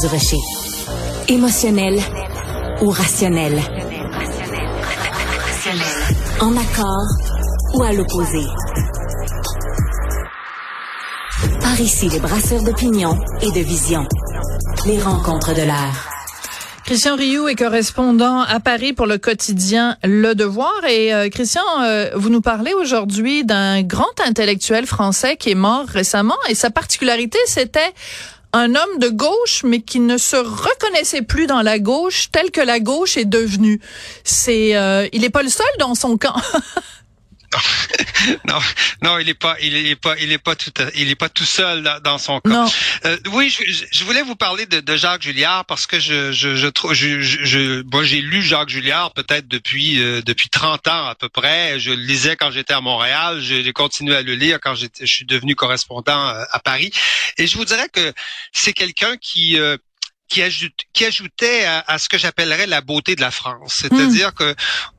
du. Émotionnel ou rationnel? En accord ou à l'opposé? Par ici, les brasseurs d'opinion et de vision. Les rencontres de l'air. Christian Rioux est correspondant à Paris pour le quotidien Le Devoir. Et euh, Christian, euh, vous nous parlez aujourd'hui d'un grand intellectuel français qui est mort récemment. Et sa particularité, c'était un homme de gauche, mais qui ne se reconnaissait plus dans la gauche telle que la gauche est devenue. C'est, euh, il n'est pas le seul dans son camp. non, non, il est pas, il est pas, il est pas tout, il est pas tout seul dans, son cas. Euh, oui, je, je, voulais vous parler de, de, Jacques Julliard parce que je, je, je, je, je moi j'ai lu Jacques Julliard peut-être depuis euh, depuis 30 ans à peu près. Je le lisais quand j'étais à Montréal. J'ai continué à le lire quand je suis devenu correspondant euh, à Paris. Et je vous dirais que c'est quelqu'un qui euh, qui, ajoute, qui ajoutait à, ce que j'appellerais la beauté de la France. C'est-à-dire hmm. que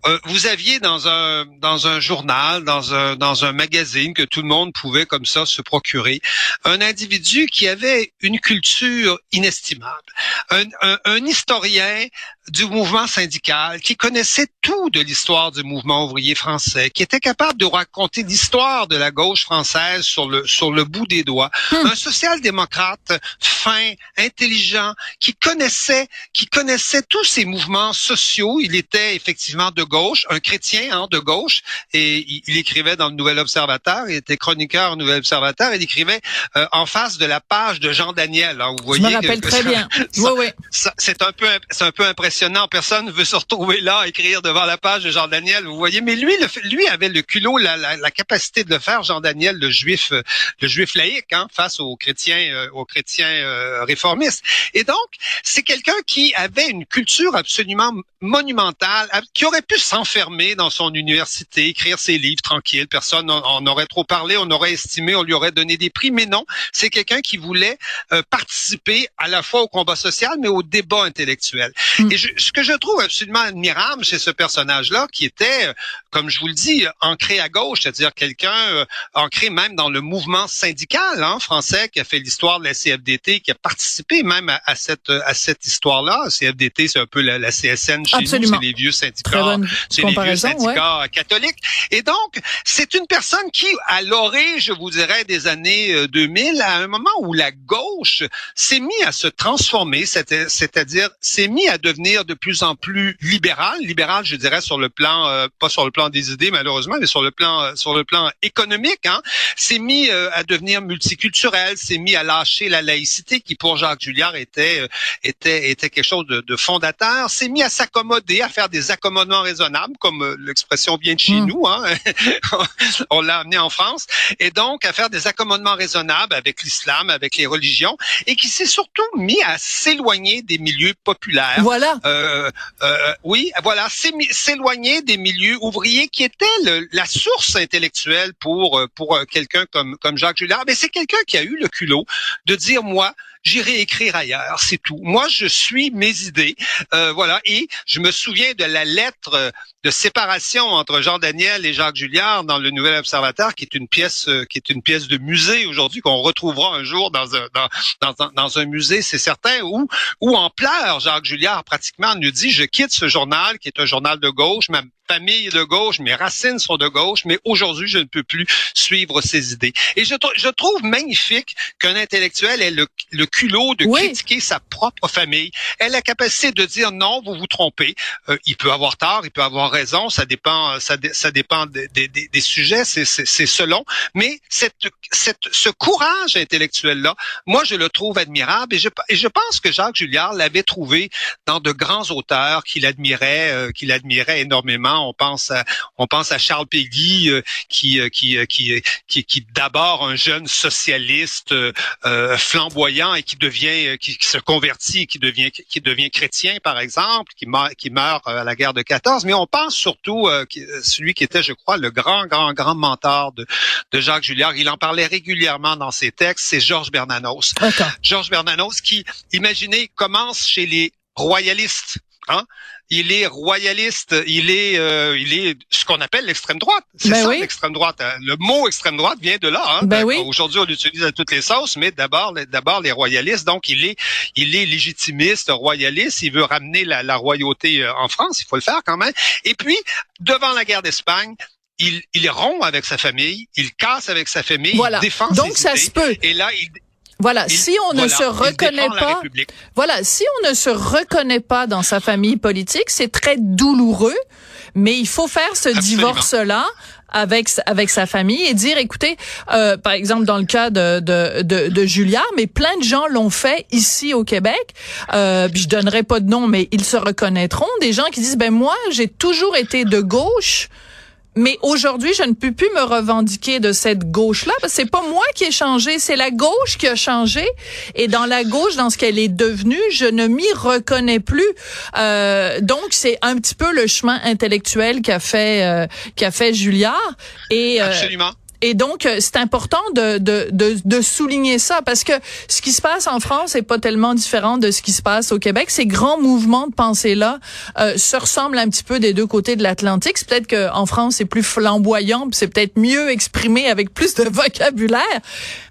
euh, vous aviez dans un dans un journal, dans un dans un magazine que tout le monde pouvait comme ça se procurer, un individu qui avait une culture inestimable, un, un, un historien du mouvement syndical, qui connaissait tout de l'histoire du mouvement ouvrier français, qui était capable de raconter l'histoire de la gauche française sur le sur le bout des doigts, hmm. un social-démocrate fin, intelligent, qui connaissait, qui connaissait tous ces mouvements sociaux. Il était effectivement de gauche, un chrétien hein, de gauche, et il, écrivait dans le Nouvel Observateur. Il était chroniqueur au Nouvel Observateur. Il écrivait euh, en face de la page de Jean Daniel. Hein, vous voyez, Je me rappelle très bien. oui, oui. C'est un peu, c'est un peu impressionnant. Personne ne veut se retrouver là, écrire devant la page de Jean Daniel. Vous voyez, mais lui, le, lui avait le culot, la, la, la, capacité de le faire. Jean Daniel, le juif, le juif laïque, hein, face aux chrétiens, euh, aux chrétiens euh, réformistes. Et donc, c'est quelqu'un qui avait une culture absolument monumentale, qui aurait pu s'enfermer dans son université, écrire ses livres tranquille. Personne n'en aurait trop parlé, on aurait estimé, on lui aurait donné des prix. Mais non, c'est quelqu'un qui voulait euh, participer à la fois au combat social, mais au débat intellectuel. Mm. Et ce que je trouve absolument admirable chez ce personnage-là, qui était, euh, comme je vous le dis, ancré à gauche, c'est-à-dire quelqu'un euh, ancré même dans le mouvement syndical hein, français, qui a fait l'histoire de la CFDT, qui a participé même à, cette à cette histoire-là. CFDT, c'est un peu la, la CSN chez nous, c'est les vieux syndicats, c'est les vieux syndicats catholiques. Et donc, c'est une personne qui, à l'orée, je vous dirais, des années 2000, euh, à un moment où la gauche s'est mis à se transformer, c'est-à-dire s'est mis à devenir de plus en plus libéral, libéral, je dirais, sur le plan, euh, pas sur le plan des idées malheureusement, mais sur le plan, euh, sur le plan économique, hein, s'est mis à devenir multiculturel, s'est mis à lâcher la laïcité qui pour Jacques Julliard était était était quelque chose de, de fondateur, s'est mis à s'accommoder, à faire des accommodements raisonnables, comme euh, l'expression vient de chez hmm. nous, hein? on l'a amené en France, et donc à faire des accommodements raisonnables avec l'islam, avec les religions, et qui s'est surtout mis à s'éloigner des milieux populaires. Voilà. Euh, euh, oui, voilà, s'éloigner des milieux ouvriers qui étaient la source intellectuelle pour pour quelqu'un comme comme Jacques Julliard. Mais c'est quelqu'un qui a eu le culot de dire moi j'irai écrire ailleurs, c'est tout. Moi, je suis mes idées, euh, voilà. Et je me souviens de la lettre de séparation entre Jean Daniel et Jacques Julliard dans le Nouvel Observateur, qui est une pièce, euh, qui est une pièce de musée aujourd'hui qu'on retrouvera un jour dans un dans, dans, dans un musée, c'est certain. Où où en pleurs, Jacques Julliard pratiquement nous dit je quitte ce journal qui est un journal de gauche, ma famille de gauche, mes racines sont de gauche, mais aujourd'hui je ne peux plus suivre ces idées. Et je, je trouve magnifique qu'un intellectuel ait le, le culot de critiquer sa propre famille, ait la capacité de dire non, vous vous trompez. Euh, il peut avoir tort, il peut avoir raison, ça dépend, ça, ça dépend des, des, des sujets, c'est selon. Mais cette, cette, ce courage intellectuel-là, moi je le trouve admirable et je, et je pense que Jacques Julliard l'avait trouvé dans de grands auteurs qu'il admirait, euh, qu'il admirait énormément. On pense à, on pense à Charles Péguy, euh, qui, qui, qui, qui, qui d'abord un jeune socialiste flamboyant et qui devient, qui, qui, se convertit, qui devient, qui devient chrétien par exemple, qui meurt, qui meurt à la guerre de 14. Mais on pense surtout euh, celui qui était, je crois, le grand, grand, grand mentor de, de Jacques Julliard. Il en parlait régulièrement dans ses textes. C'est Georges Bernanos. Georges Bernanos qui, imaginez, commence chez les royalistes Hein? Il est royaliste, il est, euh, il est ce qu'on appelle l'extrême droite. C'est Ben ça oui. l'extrême droite. hein. Le mot extrême droite vient de là. Hein? Ben oui. Aujourd'hui, on l'utilise à toutes les sauces, mais d'abord, d'abord les royalistes. Donc, il est, il est légitimiste, royaliste. Il veut ramener la, la royauté euh, en France. Il faut le faire quand même. Et puis, devant la guerre d'Espagne, il, il rompt avec sa famille, il casse avec sa famille, Voilà. il défend Donc ses ça idées. se peut. Et là, il, Voilà, il- si on ne se reconnaît pas, voilà, si on ne se reconnaît pas dans sa famille politique, c'est très douloureux, mais il faut faire ce divorce-là avec avec sa famille et dire écoutez euh, par exemple dans le cas de de de, de Julia mais plein de gens l'ont fait ici au Québec euh, puis je donnerai pas de nom mais ils se reconnaîtront. Des gens qui disent ben moi j'ai toujours été de gauche mais aujourd'hui, je ne peux plus me revendiquer de cette gauche-là parce que c'est pas moi qui ai changé, c'est la gauche qui a changé. Et dans la gauche, dans ce qu'elle est devenue, je ne m'y reconnais plus. Euh, donc, c'est un petit peu le chemin intellectuel qu'a fait euh, qu'a fait Julliard. Et euh, Absolument. Et donc, euh, c'est important de, de, de, de souligner ça parce que ce qui se passe en France est pas tellement différent de ce qui se passe au Québec. Ces grands mouvements de pensée-là euh, se ressemblent un petit peu des deux côtés de l'Atlantique. C'est peut-être qu'en France, c'est plus flamboyant, c'est peut-être mieux exprimé avec plus de vocabulaire.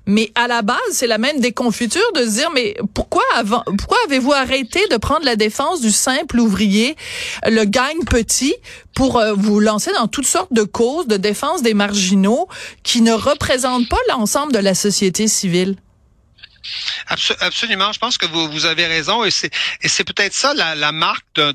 Mais à la base, c'est la même déconfiture de se dire, mais pourquoi avant, pourquoi avez-vous arrêté de prendre la défense du simple ouvrier, le gagne petit, pour euh, vous lancer dans toutes sortes de causes de défense des marginaux qui ne représentent pas l'ensemble de la société civile? Abso- absolument, je pense que vous, vous avez raison et c'est et c'est peut-être ça la, la marque d'un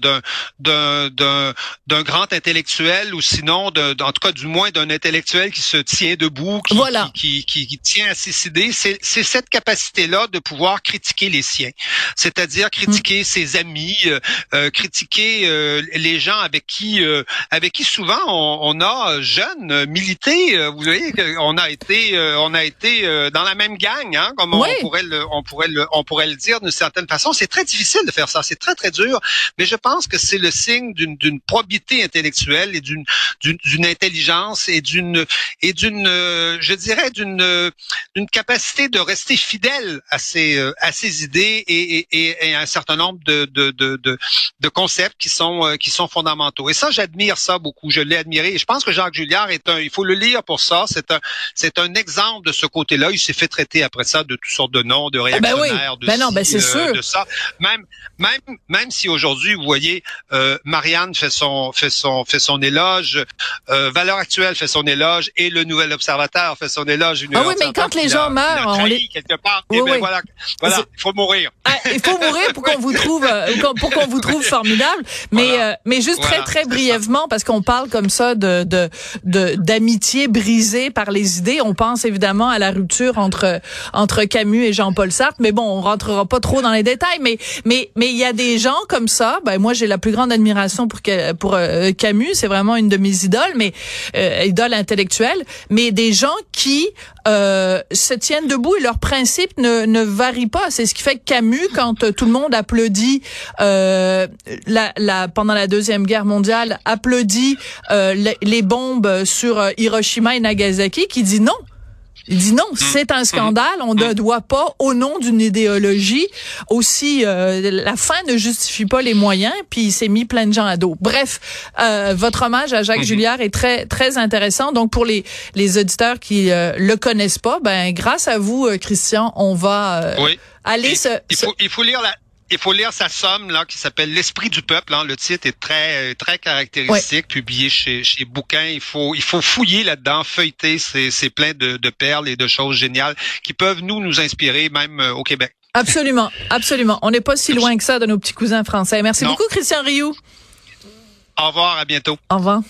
d'un d'un d'un grand intellectuel ou sinon d'un- en tout cas du moins d'un intellectuel qui se tient debout, qui Voilà. qui, qui, tient à ses idées. C'est c'est cette capacité là de pouvoir critiquer les siens, c'est-à-dire critiquer Mm. ses amis, euh, euh, critiquer euh, les gens avec qui euh, avec qui souvent on, on a euh, jeunes euh, milité. vous voyez, on a été on a été dans la même gang, hein, comme Oui. on pourrait on pourrait le, on pourrait le dire d'une certaine façon. C'est très difficile de faire ça, c'est très très dur, mais je pense que c'est le signe d'une probité intellectuelle et d'une d'une intelligence et d'une et d'une euh, je dirais d'une euh, d'une capacité de rester fidèle à ses euh, à ses idées et, à un certain nombre de de, de, concepts qui sont qui sont fondamentaux. Et ça, j'admire ça beaucoup. Je l'ai admiré. Et je pense que Jacques Julliard est un. Il faut le lire pour ça. C'est un c'est un exemple de ce côté-là. Il s'est fait traiter après ça de toutes sortes de noms, de ben oui. réactionnaires, de Ben non, ben c'est euh, sûr. de ça. Même même même si aujourd'hui, vous voyez, euh, Marianne fait son fait son fait son éloge, euh, Valeur Actuelle fait son éloge et le Nouvel Observateur fait son éloge. Le Ah oui, mais quand les gens meurent, on les- quelque part. Oui, et ben oui. voilà, il faut mourir. Ah, il faut mourir pour qu'on vous trouve euh, pour qu'on vous trouve formidable mais Voilà. euh, mais juste Voilà, très très brièvement parce qu'on parle comme ça de de de- d'amitié brisée par les idées on pense évidemment à la rupture entre entre Camus et Jean-Paul Sartre mais bon on rentrera pas trop dans les détails mais mais mais il y a des gens comme ça ben moi j'ai la plus grande admiration pour pour euh, Camus c'est vraiment une de mes idoles mais euh, idoles intellectuelles mais des gens qui euh, se tiennent debout et leurs principes ne, ne varient pas. C'est ce qui fait que Camus, quand euh, tout le monde applaudit euh, la, la, pendant la deuxième guerre mondiale, applaudit les, les bombes sur Hiroshima et Nagasaki, qui dit non. Il dit non, c'est un scandale. On ne doit pas, au nom d'une idéologie, aussi euh, la fin ne justifie pas les moyens. Puis il s'est mis plein de gens à dos. Bref, euh, votre hommage à Jacques Julliard est très très intéressant. Donc pour les les auditeurs qui euh, le connaissent pas, ben grâce à vous, euh, Christian, on va euh, Oui. aller Il, se, il se- faut, il faut lire la. Il faut lire sa somme là qui s'appelle L'esprit du peuple. Hein. Le titre est très très caractéristique, publié chez chez Bouquin. Il faut il faut fouiller là-dedans, feuilleter. C'est c'est plein de, de perles et de choses géniales qui peuvent nous nous inspirer même euh, au Québec. absolument, absolument. On n'est pas si loin que ça de nos petits cousins français. Merci Non. beaucoup, Christian Rioux. Au revoir, à bientôt. Au revoir.